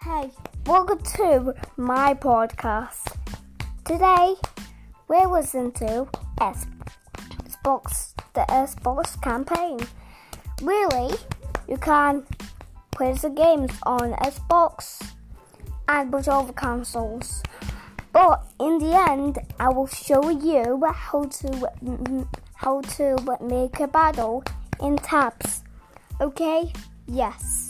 Hey, welcome to my podcast. Today, we're listening to Xbox, the Xbox campaign. Really, you can play the games on Xbox and with other consoles. But in the end, I will show you how to how to make a battle in tabs. Okay? Yes.